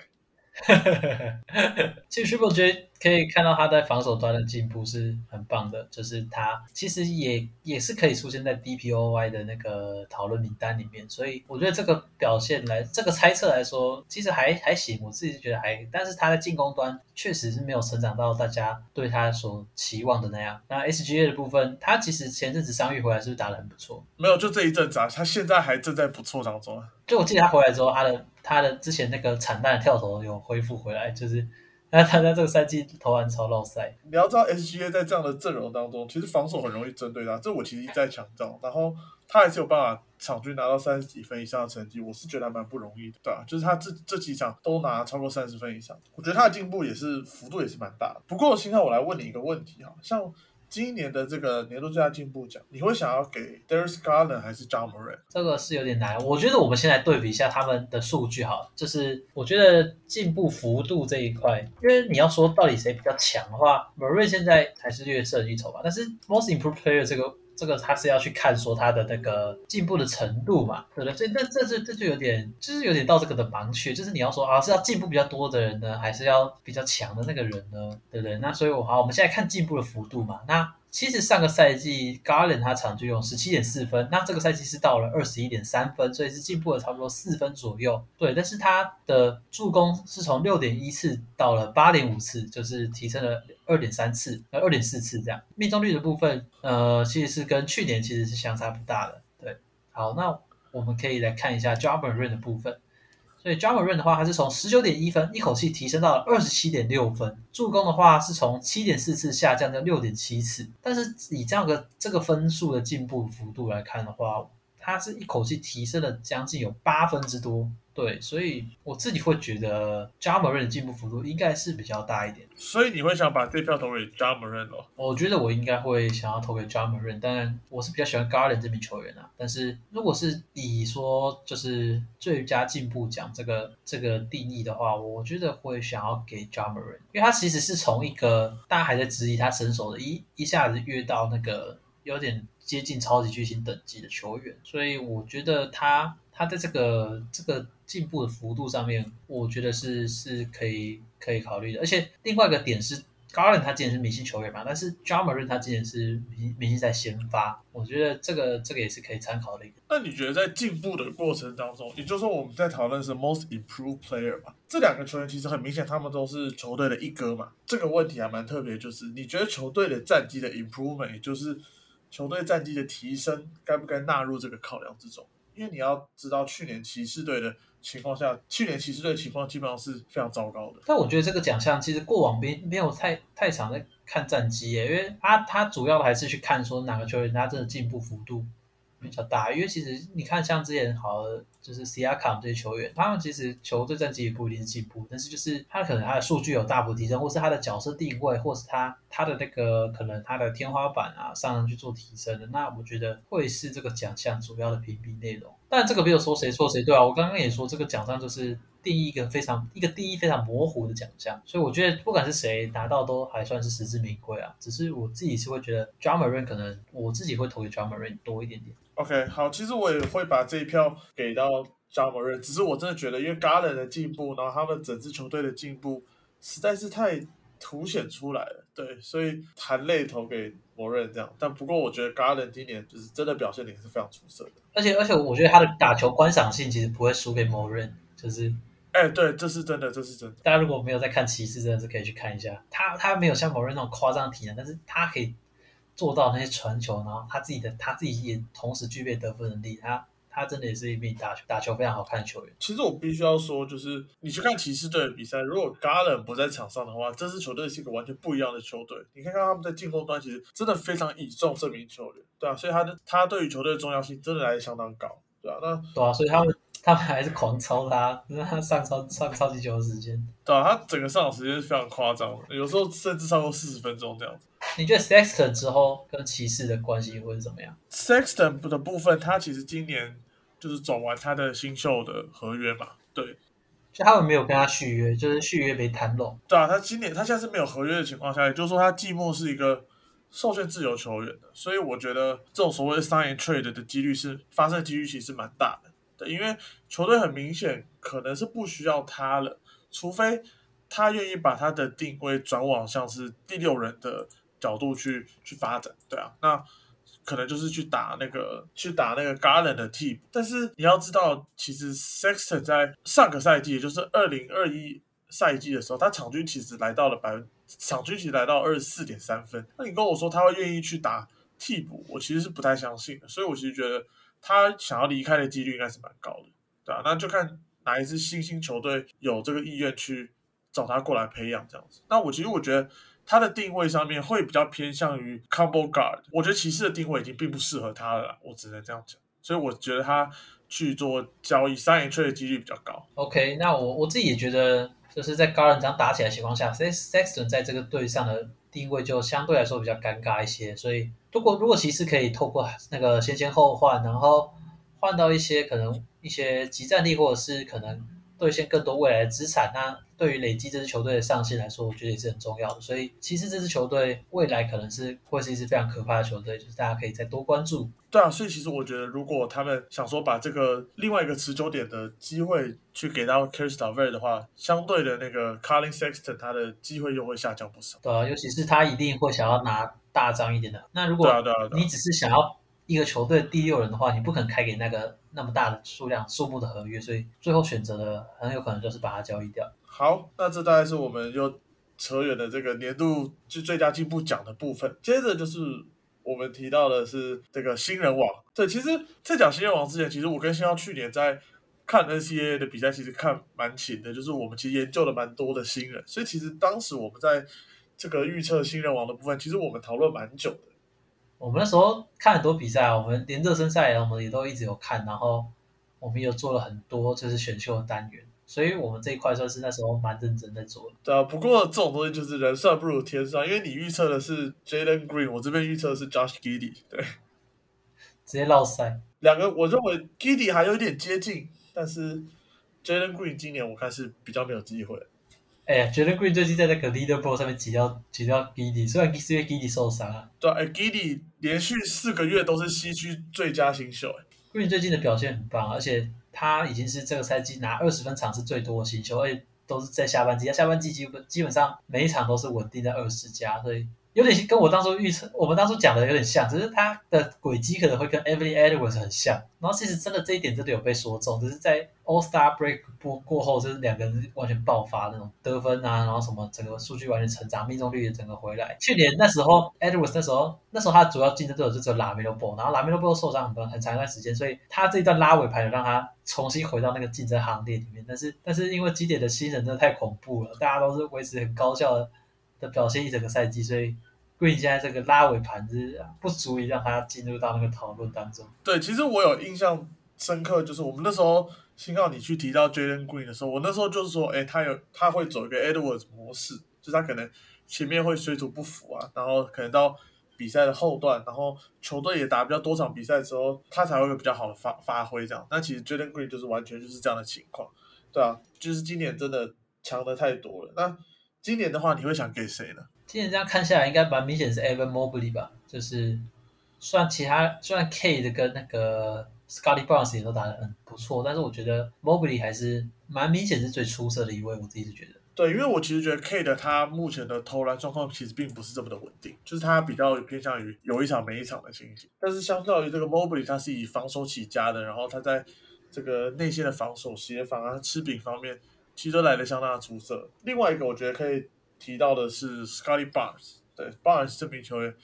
其实 Triple J 可以看到他在防守端的进步是很棒的，就是他其实也也是可以出现在 DPOY 的那个讨论名单里面，所以我觉得这个表现来这个猜测来说，其实还还行，我自己觉得还，但是他在进攻端确实是没有成长到大家对他所期望的那样。那 SGA 的部分，他其实前阵子伤愈回来是不是打得很不错？没有，就这一阵子啊，他现在还正在不错当中啊。就我记得他回来之后，他的他的之前那个惨淡的跳投有恢复回来，就是，那他在这个赛季投完超绕赛。你要知道，SGA 在这样的阵容当中，其实防守很容易针对他，这我其实一再强调。然后他还是有办法场均拿到三十几分以上的成绩，我是觉得还蛮不容易的，对啊？就是他这这几场都拿超过三十分以上，我觉得他的进步也是幅度也是蛮大的。不过现在我来问你一个问题哈，像。今年的这个年度最佳进步奖，你会想要给 Darius Garland 还是 John Murray？这个是有点难。我觉得我们先来对比一下他们的数据，好，就是我觉得进步幅度这一块，因为你要说到底谁比较强的话，Murray 现在还是略胜一筹吧。但是 Most Improved Player 这个。这个他是要去看说他的那个进步的程度嘛，对不对？所以那这这这就有点，就是有点到这个的盲区，就是你要说啊是要进步比较多的人呢，还是要比较强的那个人呢，对不对？那所以我好，我们现在看进步的幅度嘛。那其实上个赛季 Garland 他场均用十七点四分，那这个赛季是到了二十一点三分，所以是进步了差不多四分左右。对，但是他的助攻是从六点一次到了八点五次，就是提升了二点三次，呃，二点四次这样。命中率的部分，呃，其实是跟去年其实是相差不大的。对，好，那我们可以来看一下 j a m a r n 的部分。所以 j a m a r n 的话，他是从十九点一分一口气提升到了二十七点六分，助攻的话是从七点四次下降到六点七次。但是以这样的这个分数的进步幅度来看的话，他是一口气提升了将近有八分之多。对，所以我自己会觉得 j a m a r n 的进步幅度应该是比较大一点。所以你会想把这票投给 j a m a r n 哦？我觉得我应该会想要投给 j a m a r n 当然我是比较喜欢 Garland 这名球员啊。但是如果是以说就是最佳进步奖这个这个定义的话，我觉得会想要给 j a m a r n 因为他其实是从一个大家还在质疑他身手的，一一下子跃到那个有点接近超级巨星等级的球员，所以我觉得他。他在这个这个进步的幅度上面，我觉得是是可以可以考虑的。而且另外一个点是，Garland 他今年是明星球员嘛，但是 j a m a r n 他今年是明明星在先发，我觉得这个这个也是可以参考的一个。那你觉得在进步的过程当中，也就是说我们在讨论是 Most Improved Player 嘛？这两个球员其实很明显，他们都是球队的一哥嘛。这个问题还蛮特别，就是你觉得球队的战绩的 improvement，也就是球队战绩的提升，该不该纳入这个考量之中？因为你要知道，去年骑士队的情况下，去年骑士队情况基本上是非常糟糕的。但我觉得这个奖项其实过往没没有太太常在看战绩耶，因为他他主要还是去看说哪个球员他真的进步幅度比较大。因为其实你看像之前好。就是 C R 卡这些球员，他们其实球队战绩也不一定是进步，但是就是他可能他的数据有大幅提升，或是他的角色定位，或是他他的那个可能他的天花板啊上去做提升的，那我觉得会是这个奖项主要的评比内容。但这个没有说谁错谁对啊，我刚刚也说这个奖项就是定义一个非常一个定义非常模糊的奖项，所以我觉得不管是谁拿到都还算是实至名归啊。只是我自己是会觉得 Drummer 可能我自己会投给 Drummer 多一点点。OK，好，其实我也会把这一票给到加莫瑞只是我真的觉得，因为 Garland 的进步，然后他们整支球队的进步实在是太凸显出来了，对，所以含泪投给某人这样。但不过我觉得 Garland 今年就是真的表现的也是非常出色的，而且而且我觉得他的打球观赏性其实不会输给某人，就是，哎，对，这是真的，这是真的。大家如果没有在看骑士，真的是可以去看一下，他他没有像某人那种夸张体能，但是他可以。做到那些传球，然后他自己的他自己也同时具备得分能力，他他真的也是一名打球打球非常好看的球员。其实我必须要说，就是你去看骑士队的比赛，如果 Garland 不在场上的话，这支球队是一个完全不一样的球队。你看看他们在进攻端，其实真的非常倚重这名球员，对啊，所以他的他对于球队的重要性真的来的相当高，对啊，那对啊，所以他们他们还是狂超他，让他上超上超级久的时间，对啊，他整个上场时间是非常夸张的，有时候甚至超过四十分钟这样子。你觉得 Sexton 之后跟骑士的关系会是怎么样？Sexton 的部分，他其实今年就是走完他的新秀的合约嘛，对，就他们没有跟他续约，就是续约没谈拢。对啊，他今年他现在是没有合约的情况下，也就是说他季末是一个受限自由球员的，所以我觉得这种所谓的 sign trade 的几率是发生的几率其实蛮大的，对，因为球队很明显可能是不需要他了，除非他愿意把他的定位转往像是第六人的。角度去去发展，对啊，那可能就是去打那个去打那个 Garland 的替补，但是你要知道，其实 Sexton 在上个赛季，也就是二零二一赛季的时候，他场均其实来到了百分，场均其实来到二十四点三分。那你跟我说他会愿意去打替补，我其实是不太相信的，所以我其实觉得他想要离开的几率应该是蛮高的，对啊，那就看哪一支新兴球队有这个意愿去找他过来培养这样子。那我其实我觉得。他的定位上面会比较偏向于 combo guard，我觉得骑士的定位已经并不适合他了，我只能这样讲。所以我觉得他去做交易三连吹的几率比较高。OK，那我我自己也觉得，就是在高人这样打起来的情况下，Sexton 在这个队上的定位就相对来说比较尴尬一些。所以如果如果其实可以透过那个先先后换，然后换到一些可能一些集战力或者是可能兑现更多未来的资产，那对于累积这支球队的上限来说，我觉得也是很重要的。所以其实这支球队未来可能是会是一支非常可怕的球队，就是大家可以再多关注。对啊，所以其实我觉得，如果他们想说把这个另外一个持久点的机会去给到 k i r s t a v e r 的话，相对的那个 Carlin Sexton 他的机会又会下降不少。对啊，尤其是他一定会想要拿大张一点的。那如果你只是想要一个球队第六人的话，你不可能开给那个那么大的数量数目的合约，所以最后选择的很有可能就是把它交易掉。好，那这大概是我们又扯远的这个年度就最佳进步奖的部分。接着就是我们提到的是这个新人王。对，其实，在讲新人王之前，其实我跟新耀去年在看 NCAA 的比赛，其实看蛮勤的，就是我们其实研究了蛮多的新人，所以其实当时我们在这个预测新人王的部分，其实我们讨论蛮久的。我们那时候看很多比赛啊，我们连热身赛我们也都一直有看，然后我们也有做了很多就是选秀的单元，所以我们这一块算是那时候蛮认真在做的。对啊，不过这种东西就是人算不如天算，因为你预测的是 Jalen Green，我这边预测的是 Josh Giddey，对。直接绕赛，两个我认为 Giddy 还有一点接近，但是 Jalen Green 今年我看是比较没有机会。哎呀，觉得 Green 最近在那个 Leaderboard 上面挤掉挤掉 Giddy，虽然是因为 Giddy 受伤啊。对啊，哎，Giddy 连续四个月都是西区最佳新秀，哎，，Green 最近的表现很棒，而且他已经是这个赛季拿二十分场次最多的新秀，而且都是在下半季，他下半季基本基本上每一场都是稳定在二十加，所以有点跟我当初预测，我们当初讲的有点像，只是他的轨迹可能会跟 Evan Edwards 很像。然后其实真的这一点真的有被说中，只是在 All Star Break 过过后，就是两个人完全爆发那种得分啊，然后什么整个数据完全成长，命中率也整个回来。去年那时候 Edwards 那时候那时候他主要竞争对手就只有拉梅洛波，然后拉梅洛波受伤很多很长一段时间，所以他这一段拉尾盘有让他重新回到那个竞争行列里面。但是但是因为基点的新人真的太恐怖了，大家都是维持很高效的表现一整个赛季，所以。Green 现在这个拉尾盘是不足以让他进入到那个讨论当中。对，其实我有印象深刻，就是我们那时候新奥你去提到 Jalen Green 的时候，我那时候就是说，哎，他有他会走一个 Edwards 模式，就是他可能前面会水土不服啊，然后可能到比赛的后段，然后球队也打比较多场比赛之后，他才会有比较好的发发挥这样。那其实 Jaden Green 就是完全就是这样的情况，对啊，就是今年真的强的太多了。那今年的话，你会想给谁呢？今年这样看下来，应该蛮明显是 Evan Mobley 吧，就是算其他虽然 K 的跟那个 Scotty Barnes 也都打得很不错，但是我觉得 Mobley 还是蛮明显是最出色的一位，我自己是觉得。对，因为我其实觉得 K 的他目前的投篮状况其实并不是这么的稳定，就是他比较偏向于有一场没一场的情形。但是相较于这个 Mobley，他是以防守起家的，然后他在这个内线的防守、协防啊、吃饼方面，其实来的相当出色。另外一个我觉得可以提到的是 Scotty Barnes，对 Barnes 这名球员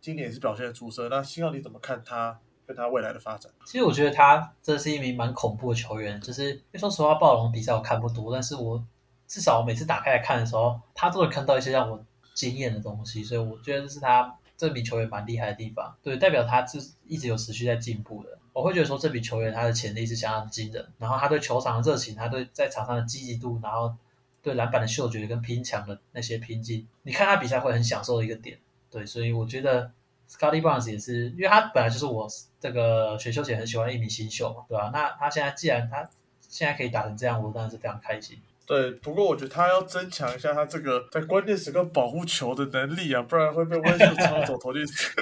今年也是表现的出色。那希望你怎么看他跟他未来的发展？其实我觉得他这是一名蛮恐怖的球员，就是因为说实话，暴龙比赛我看不多，但是我至少我每次打开来看的时候，他都会看到一些让我惊艳的东西，所以我觉得这是他这名球员蛮厉害的地方，对，代表他是一直有持续在进步的。我会觉得说这名球员他的潜力是相当惊人，然后他对球场的热情，他对在场上的积极度，然后对篮板的嗅觉跟拼抢的那些拼劲，你看他比赛会很享受的一个点。对，所以我觉得 Scotty Barnes 也是，因为他本来就是我这个选秀前很喜欢的一名新秀嘛，对吧？那他现在既然他现在可以打成这样，我当然是非常开心。对，不过我觉得他要增强一下他这个在关键时刻保护球的能力啊，不然会被温数抄走投进去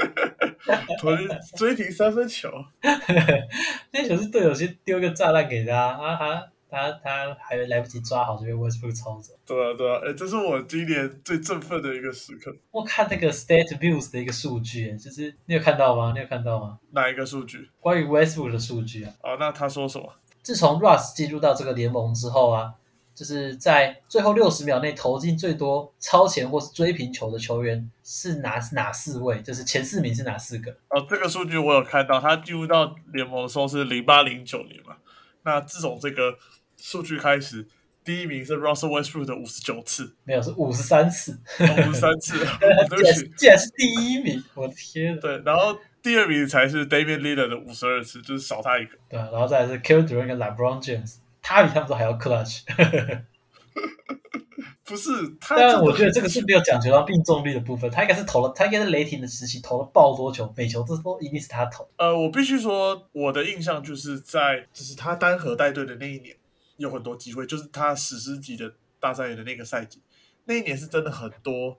投进追平三分球。那球是队友先丢一个炸弹给他，啊他他他还来不及抓好，就被 Westbrook 抽走。对啊，对啊，哎，这是我今年最振奋的一个时刻。我看那个 State Views 的一个数据，就是你有看到吗？你有看到吗？哪一个数据？关于 Westbrook 的数据啊。哦，那他说什么？自从 Russ 进入到这个联盟之后啊，就是在最后六十秒内投进最多超前或是追平球的球员是哪哪四位？就是前四名是哪四个？哦，这个数据我有看到，他进入到联盟的时候是零八零九年嘛。那自从这个数据开始，第一名是 Russell Westbrook 的五十九次，没有是五十三次，五十三次，哦对不起，竟然是第一名！我的天！对，然后第二名才是 Damian Lillard 的五十二次，就是少他一个。对啊，然后再来是 Kevin Durant 跟 LeBron James，他比他们都还要 clutch。不是他，当然，我觉得这个是没有讲究到命中率的部分，他应该是投了，他应该是雷霆的时期投了爆多球，每球这都一定是他投。呃，我必须说，我的印象就是在就是他单核带队的那一年，有很多机会，就是他史诗级的大三元的那个赛季，那一年是真的很多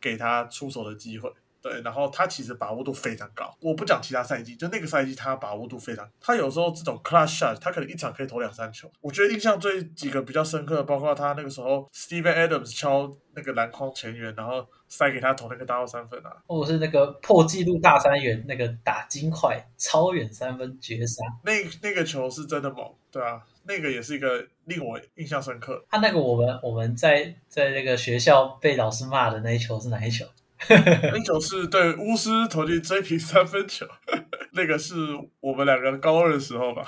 给他出手的机会。对，然后他其实把握度非常高。我不讲其他赛季，就那个赛季他把握度非常。他有时候这种 clutch shot，他可能一场可以投两三球。我觉得印象最几个比较深刻的，包括他那个时候 Steven Adams 敲那个篮筐前缘，然后塞给他投那个大号三分啊，或者是那个破纪录大三元那个打金块超远三分绝杀。那那个球是真的猛，对啊，那个也是一个令我印象深刻。他那个我们我们在在那个学校被老师骂的那一球是哪一球？那球是对巫师投进追平三分球，那个是我们两个高二的时候吧。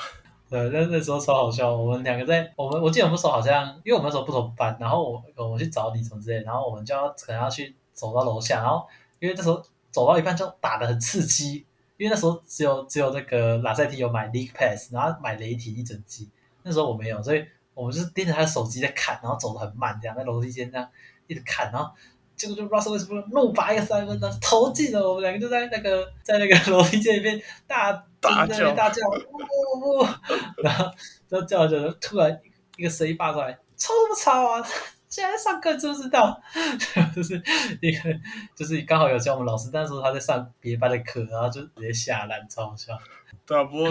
对，那那时候超好笑。我们两个在我们我记得我们那时候好像，因为我们那时候不同班，然后我我去找你什么之类，然后我们就要可能要去走到楼下，然后因为那时候走到一半就打的很刺激，因为那时候只有只有那个拉塞提有买 League Pass，然后买雷霆一整季，那时候我没有，所以我们就是盯着他的手机在看，然后走的很慢，这样在楼梯间这样一直看，然后。结果就 Russell Westbrook 怒拔一个三分，投进了。我们两个就在那个在那个楼梯间里面大大叫大叫，呜呜呜！然后就叫着，突然一个声音发出来：“吵什么吵啊！现在上课知不知道？” 就是一个就是刚好有教我们老师，但是他在上别班的课，然后就直接下篮，超好笑。对啊，不过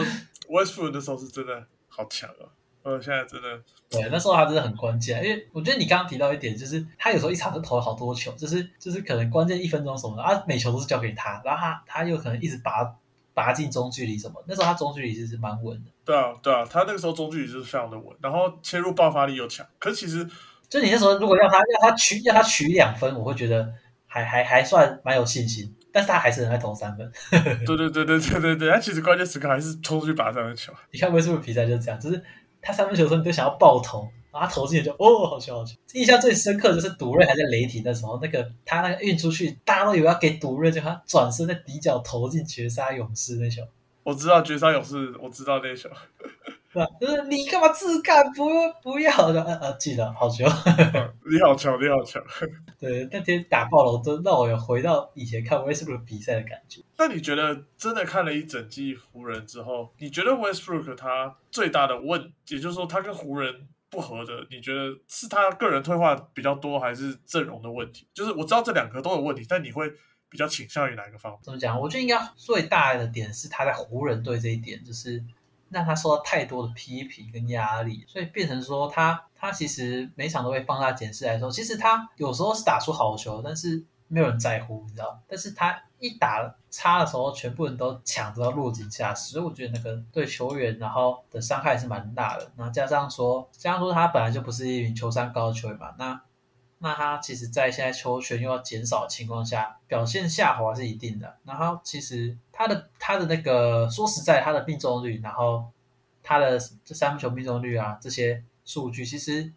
Westbrook 的时候是真的好强啊。呃，现在真的对，那时候他真的很关键，因为我觉得你刚刚提到一点，就是他有时候一场就投了好多球，就是就是可能关键一分钟什么的啊，每球都是交给他，然后他他又可能一直拔拔进中距离什么，那时候他中距离其实蛮稳的。对啊，对啊，他那个时候中距离就是非常的稳，然后切入爆发力又强。可是其实就你那时候如果要他要他取要他取两分，我会觉得还还还算蛮有信心，但是他还是很爱投三分。对对对对对对对，他其实关键时刻还是冲出去拔三分球。你看威斯布比赛就是这样，就是。他三分球的时候，你都想要爆头，然后他投进去就哦，好球好球。印象最深刻就是独瑞还在雷霆的时候，那个他那个运出去，大家都以为要给独瑞，就他转身在底角投进绝杀勇士那球。我知道绝杀勇士，我知道那球。就是你干嘛自干？不不要的，呃呃，记得 好球。你好强，你好强。对，那天打爆了，真让我有回到以前看 Westbrook 比赛的感觉。那你觉得真的看了一整季湖人之后，你觉得 Westbrook 他最大的问，也就是说他跟湖人不合的，你觉得是他个人退化比较多，还是阵容的问题？就是我知道这两个都有问题，但你会比较倾向于哪个方面？怎么讲？我觉得应该最大的点是他在湖人队这一点，就是。让他受到太多的批评跟压力，所以变成说他他其实每场都会放大检视来说，其实他有时候是打出好球，但是没有人在乎，你知道？但是他一打差的时候，全部人都抢着要落井下石，所以我觉得那个对球员然后的伤害是蛮大的。然后加上说，加上说他本来就不是一名球商高的球员嘛，那那他其实在现在球权又要减少的情况下，表现下滑是一定的。然后其实。他的他的那个说实在，他的命中率，然后他的这三分球命中率啊，这些数据其实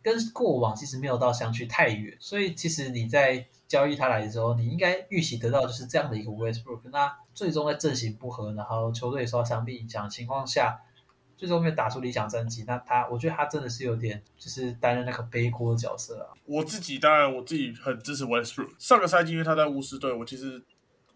跟过往其实没有到相去太远。所以其实你在交易他来的时候，你应该预期得到就是这样的一个 Westbrook。那最终在阵型不合，然后球队受到伤病影响的情况下，最终没有打出理想战绩。那他，我觉得他真的是有点就是担任那个背锅的角色啊。我自己当然我自己很支持 Westbrook。上个赛季因为他在巫师队，我其实。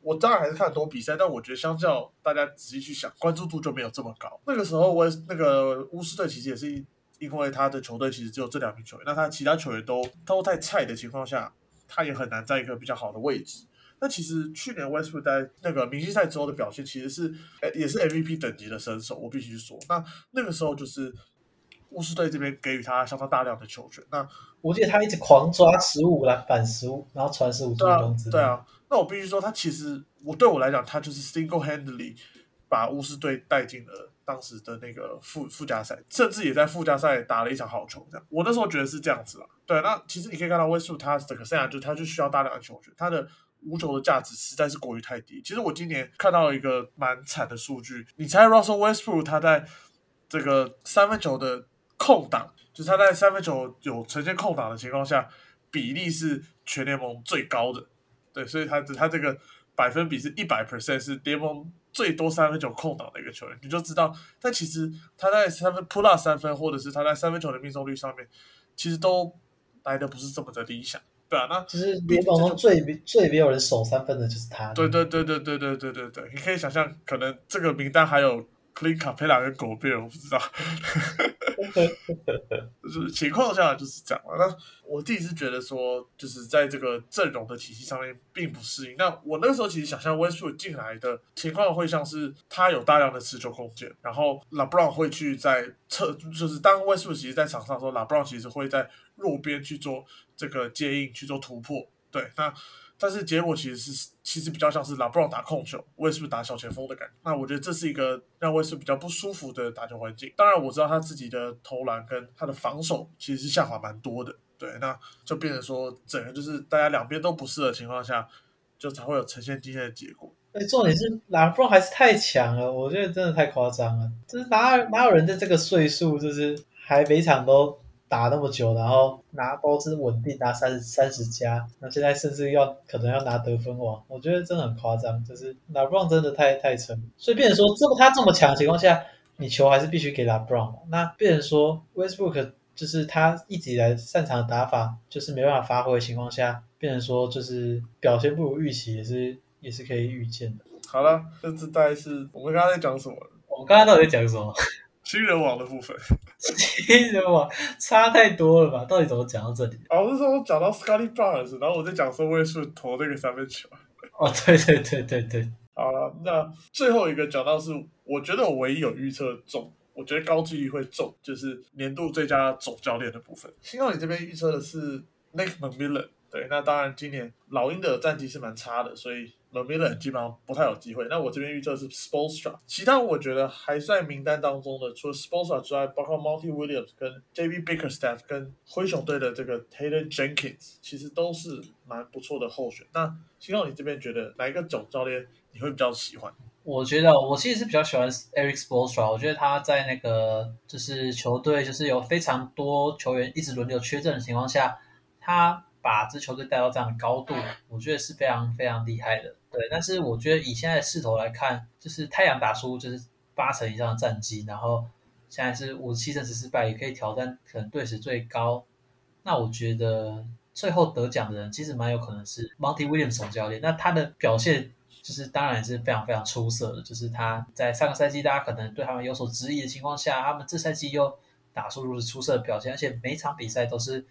我当然还是看很多比赛，但我觉得相较大家仔细去想，关注度就没有这么高。那个时候，我那个巫师队其实也是因为他的球队其实只有这两名球员，那他其他球员都都太菜的情况下，他也很难在一个比较好的位置。那其实去年 Westbrook 在那个明星赛之后的表现，其实是也是 MVP 等级的身手，我必须说。那那个时候就是巫师队这边给予他相当大量的球权。那我记得他一直狂抓十五篮板十五，然后传十五助攻之类对啊。那我必须说，他其实我对我来讲，他就是 single handedly 把巫师队带进了当时的那个附附加赛，甚至也在附加赛打了一场好球。这样，我那时候觉得是这样子啊。对，那其实你可以看到威数，他整个生涯就他就需要大量的球权，他的无球的价值实在是过于太低。其实我今年看到一个蛮惨的数据，你猜 Russell Westbrook 他在这个三分球的空档，就是他在三分球有呈现空档的情况下，比例是全联盟最高的。对，所以他他这个百分比是一百 percent，是联盟最多三分球空档的一个球员，你就知道，但其实他在三分 pull up 三分，或者是他在三分球的命中率上面，其实都来的不是这么的理想，对啊，那其实联盟中最最没有人守三分的就是他。对对对对对对对对对，你可以想象，可能这个名单还有 Clint Capela 跟狗贝尔，我不知道。就是情况下就是这样了。那我自己是觉得说，就是在这个阵容的体系上面并不适应。那我那个时候其实想象威斯布进来的情况会像是他有大量的持球空间，然后拉布朗会去在侧，就是当威斯布其实在场上的时候，拉布朗其实会在弱边去做这个接应去做突破。对，那。但是结果其实是，其实比较像是拉布朗打控球，威斯布打小前锋的感觉。那我觉得这是一个让威斯比较不舒服的打球环境。当然我知道他自己的投篮跟他的防守其实是下滑蛮多的。对，那就变成说整个就是大家两边都不适的情况下，就才会有呈现今天的结果。哎，重点是拉布朗还是太强了，我觉得真的太夸张了。就是哪哪有人在这个岁数，就是还每场都。打那么久，然后拿包是稳定拿三十三十加，那现在甚至要可能要拿得分王，我觉得真的很夸张，就是拉布朗真的太太沉，所以变成说这么他这么强的情况下，你球还是必须给拉布朗。那变成说 Westbrook 就是他一直以来擅长的打法，就是没办法发挥的情况下，变成说就是表现不如预期，也是也是可以预见的。好了，这次大概是我们刚刚在讲什么？我们刚刚到底在讲什么？新人王的部分，新人网差太多了吧？到底怎么讲到这里？哦，是说讲到 Scotty Barnes，然后我在讲说我是投那个三分球。哦，对对对对对。好了，那最后一个讲到是，我觉得我唯一有预测中，我觉得高几率会中，就是年度最佳总教练的部分。新奥你这边预测的是 Nick McMillan，对，那当然今年老鹰的战绩是蛮差的，所以。L m i l l 基本上不太有机会。那我这边预测是 Spolstra，其他我觉得还算名单当中的，除了 Spolstra 之外，包括 Monty Williams 跟 J.B. Bickerstaff 跟灰熊队的这个 Taylor Jenkins，其实都是蛮不错的候选。那星浩，你这边觉得哪一个总教练你会比较喜欢？我觉得我其实是比较喜欢 Eric Spolstra，我觉得他在那个就是球队就是有非常多球员一直轮流缺阵的情况下，他把支球队带到这样的高度，我觉得是非常非常厉害的。对，但是我觉得以现在的势头来看，就是太阳打出就是八成以上的战绩，然后现在是五十七胜十失败，也可以挑战可能队史最高。那我觉得最后得奖的人其实蛮有可能是 Monty Williams 总教练。那他的表现就是当然是非常非常出色的，就是他在上个赛季大家可能对他们有所质疑的情况下，他们这赛季又打出如此出色的表现，而且每场比赛都是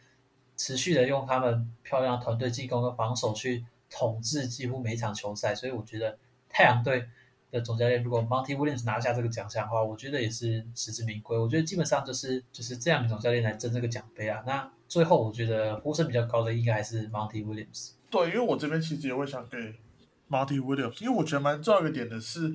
持续的用他们漂亮团队进攻和防守去。统治几乎每一场球赛，所以我觉得太阳队的总教练如果 Monty Williams 拿下这个奖项的话，我觉得也是实至名归。我觉得基本上就是就是这样的总教练来争这个奖杯啊。那最后我觉得呼声比较高的应该还是 Monty Williams。对，因为我这边其实也会想给 Monty Williams，因为我觉得蛮重要一个点的是，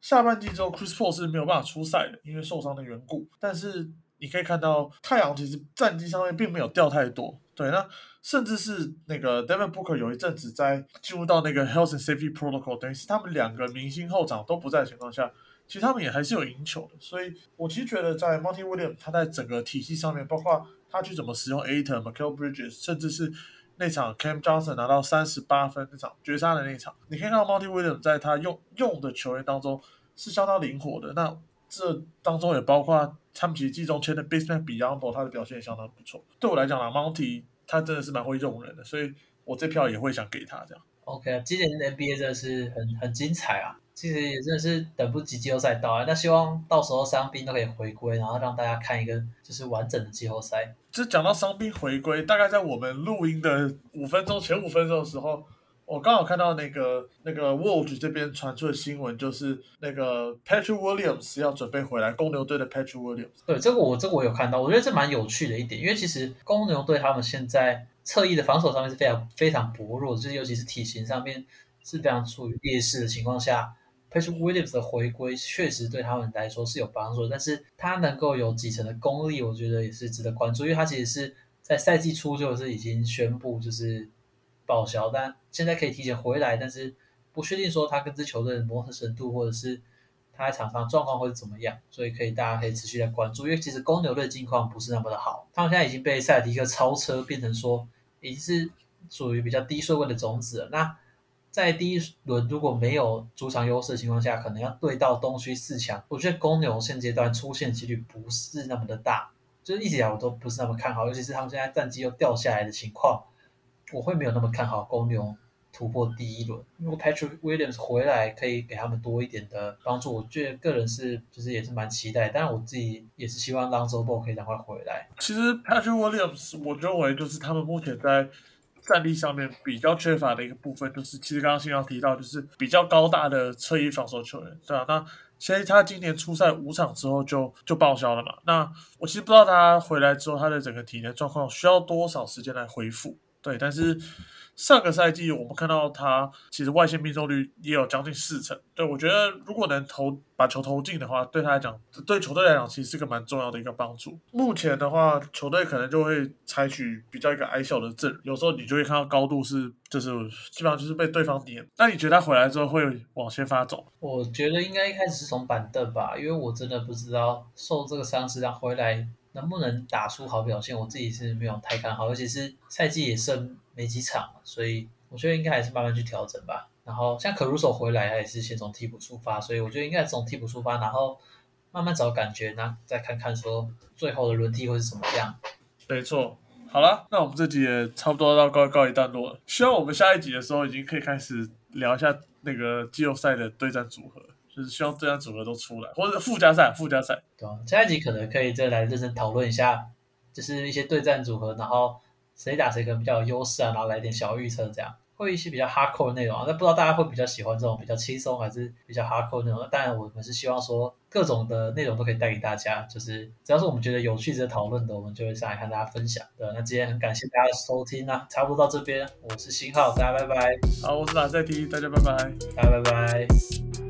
下半季之后 Chris Paul 是没有办法出赛的，因为受伤的缘故。但是你可以看到太阳其实战绩上面并没有掉太多。对，那甚至是那个 Devin Booker 有一阵子在进入到那个 Health and Safety Protocol，等于是他们两个明星后场都不在的情况下，其实他们也还是有赢球的。所以我其实觉得在 Monty Williams 他在整个体系上面，包括他去怎么使用 Aton、Michael Bridges，甚至是那场 Cam Johnson 拿到三十八分那场绝杀的那场，你可以看到 Monty Williams 在他用用的球员当中是相当灵活的。那这当中也包括他们其实季中签的 Baseman Beyond，他的表现也相当不错。对我来讲呢，Monty 他真的是蛮会用人的，所以我这票也会想给他这样。OK，今年的 NBA 真的是很很精彩啊！其实也真的是等不及季后赛到来。那希望到时候伤兵都可以回归，然后让大家看一个就是完整的季后赛。就讲到伤兵回归，大概在我们录音的五分钟前五分钟的时候。我刚好看到那个那个 Wolves 这边传出的新闻，就是那个 Patrick Williams 要准备回来，公牛队的 Patrick Williams。对，这个我这个我有看到，我觉得这蛮有趣的一点，因为其实公牛队他们现在侧翼的防守上面是非常非常薄弱，就是尤其是体型上面是非常处于劣势的情况下，Patrick Williams 的回归确实对他们来说是有帮助，但是他能够有几成的功力，我觉得也是值得关注，因为他其实是在赛季初就是已经宣布就是。报销，但现在可以提前回来，但是不确定说他跟这球队的磨合程度，或者是他在场上状况会怎么样，所以可以大家可以持续来关注。因为其实公牛队的近况不是那么的好，他们现在已经被塞尔迪克超车，变成说已经是属于比较低顺位的种子了。那在第一轮如果没有主场优势的情况下，可能要对到东区四强，我觉得公牛现阶段出现几率不是那么的大，就是一直以来我都不是那么看好，尤其是他们现在战绩又掉下来的情况。我会没有那么看好公牛突破第一轮。如果 Patrick Williams 回来可以给他们多一点的帮助，我觉得个人是就是也是蛮期待。但是我自己也是希望 Lonzo Ball 可以赶快回来。其实 Patrick Williams 我认为就是他们目前在战力上面比较缺乏的一个部分，就是其实刚刚新阳提到，就是比较高大的侧翼防守球员，对啊，那其实他今年出赛五场之后就就报销了嘛。那我其实不知道他回来之后他的整个体能状况需要多少时间来恢复，对，但是。上个赛季我们看到他其实外线命中率也有将近四成，对我觉得如果能投把球投进的话，对他来讲，对球队来讲其实是个蛮重要的一个帮助。目前的话，球队可能就会采取比较一个矮小的阵，有时候你就会看到高度是就是基本上就是被对方点。那你觉得他回来之后会往前发走？我觉得应该一开始是从板凳吧，因为我真的不知道受这个伤势让回来能不能打出好表现，我自己是没有太看好，尤其是赛季也剩。没几场，所以我觉得应该还是慢慢去调整吧。然后像可鲁手回来，他也是先从替补出发，所以我觉得应该从替补出发，然后慢慢找感觉，那再看看说最后的轮替会是什么样。没错，好了，那我们这集也差不多到告告一段落了。希望我们下一集的时候已经可以开始聊一下那个季后赛的对战组合，就是希望对战组合都出来，或者附加赛，附加赛。对啊，下一集可能可以再来认真讨论一下，就是一些对战组合，然后。谁打谁可能比较有优势啊？然后来点小预测，这样会一些比较 hardcore 的内容啊。那不知道大家会比较喜欢这种比较轻松，还是比较 hardcore 内容？当然，我们是希望说各种的内容都可以带给大家，就是只要是我们觉得有趣、值得讨论的，我们就会上来和大家分享。对，那今天很感谢大家的收听啊，差不多到这边，我是新浩，大家拜拜。好，我是马赛提，大家拜拜，大家拜拜。